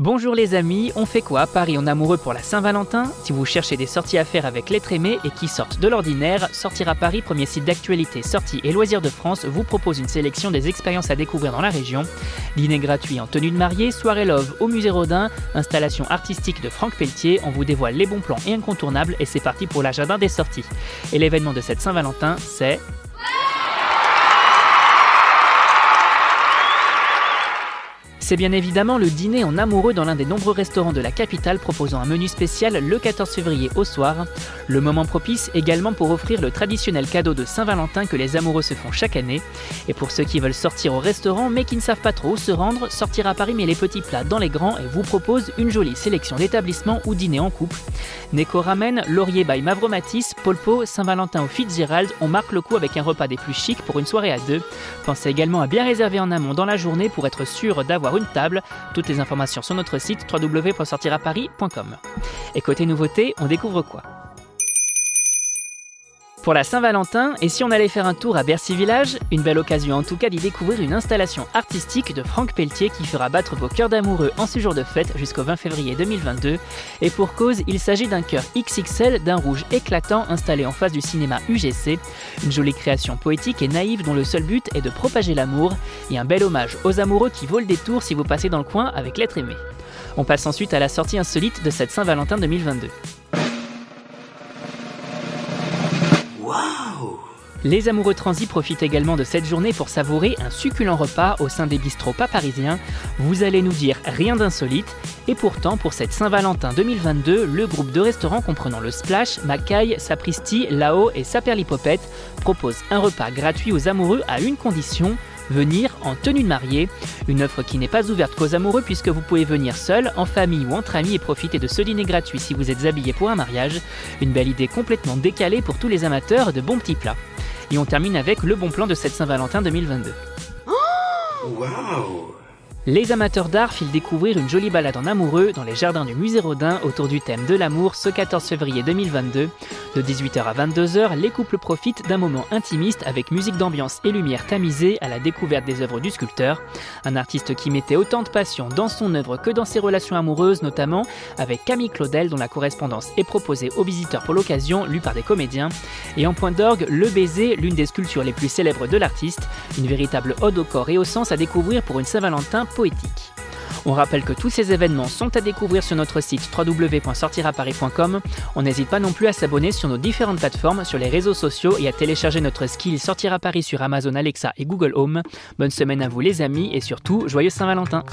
Bonjour les amis, on fait quoi à Paris en amoureux pour la Saint-Valentin? Si vous cherchez des sorties à faire avec l'être aimé et qui sortent de l'ordinaire, Sortir à Paris, premier site d'actualité, sorties et loisirs de France, vous propose une sélection des expériences à découvrir dans la région. Dîner gratuit en tenue de mariée, soirée love au musée Rodin, installation artistique de Franck Pelletier, on vous dévoile les bons plans et incontournables et c'est parti pour la jardin des sorties. Et l'événement de cette Saint-Valentin, c'est... C'est bien évidemment le dîner en amoureux dans l'un des nombreux restaurants de la capitale proposant un menu spécial le 14 février au soir. Le moment propice également pour offrir le traditionnel cadeau de Saint-Valentin que les amoureux se font chaque année. Et pour ceux qui veulent sortir au restaurant mais qui ne savent pas trop où se rendre, Sortir à Paris met les petits plats dans les grands et vous propose une jolie sélection d'établissements ou dîner en couple. Neko Ramen, Laurier by Mavromatis, Polpo, Saint-Valentin ou Fitzgerald, on marque le coup avec un repas des plus chics pour une soirée à deux. Pensez également à bien réserver en amont dans la journée pour être sûr d'avoir une table. Toutes les informations sur notre site www.sortiraparis.com. Et côté nouveauté, on découvre quoi? Pour la Saint-Valentin, et si on allait faire un tour à Bercy Village, une belle occasion en tout cas d'y découvrir une installation artistique de Franck Pelletier qui fera battre vos cœurs d'amoureux en ce jour de fête jusqu'au 20 février 2022. Et pour cause, il s'agit d'un cœur XXL d'un rouge éclatant installé en face du cinéma UGC. Une jolie création poétique et naïve dont le seul but est de propager l'amour, et un bel hommage aux amoureux qui volent des tours si vous passez dans le coin avec l'être aimé. On passe ensuite à la sortie insolite de cette Saint-Valentin 2022. Les amoureux transis profitent également de cette journée pour savourer un succulent repas au sein des bistrots pas parisiens. Vous allez nous dire rien d'insolite. Et pourtant, pour cette Saint-Valentin 2022, le groupe de restaurants comprenant le Splash, Macaille, Sapristi, Lao et Saperlipopette propose un repas gratuit aux amoureux à une condition venir en tenue de mariée. Une offre qui n'est pas ouverte qu'aux amoureux puisque vous pouvez venir seul, en famille ou entre amis et profiter de ce dîner gratuit si vous êtes habillé pour un mariage. Une belle idée complètement décalée pour tous les amateurs de bons petits plats. Et on termine avec le bon plan de cette Saint-Valentin 2022. Les amateurs d'art filent découvrir une jolie balade en amoureux dans les jardins du musée Rodin autour du thème de l'amour ce 14 février 2022. De 18h à 22h, les couples profitent d'un moment intimiste avec musique d'ambiance et lumière tamisée à la découverte des œuvres du sculpteur. Un artiste qui mettait autant de passion dans son œuvre que dans ses relations amoureuses, notamment avec Camille Claudel, dont la correspondance est proposée aux visiteurs pour l'occasion, lue par des comédiens. Et en point d'orgue, Le Baiser, l'une des sculptures les plus célèbres de l'artiste, une véritable ode au corps et au sens à découvrir pour une Saint-Valentin poétique. On rappelle que tous ces événements sont à découvrir sur notre site www.sortiraparis.com. On n'hésite pas non plus à s'abonner sur nos différentes plateformes, sur les réseaux sociaux et à télécharger notre skill Sortir à Paris sur Amazon Alexa et Google Home. Bonne semaine à vous les amis et surtout, joyeux Saint-Valentin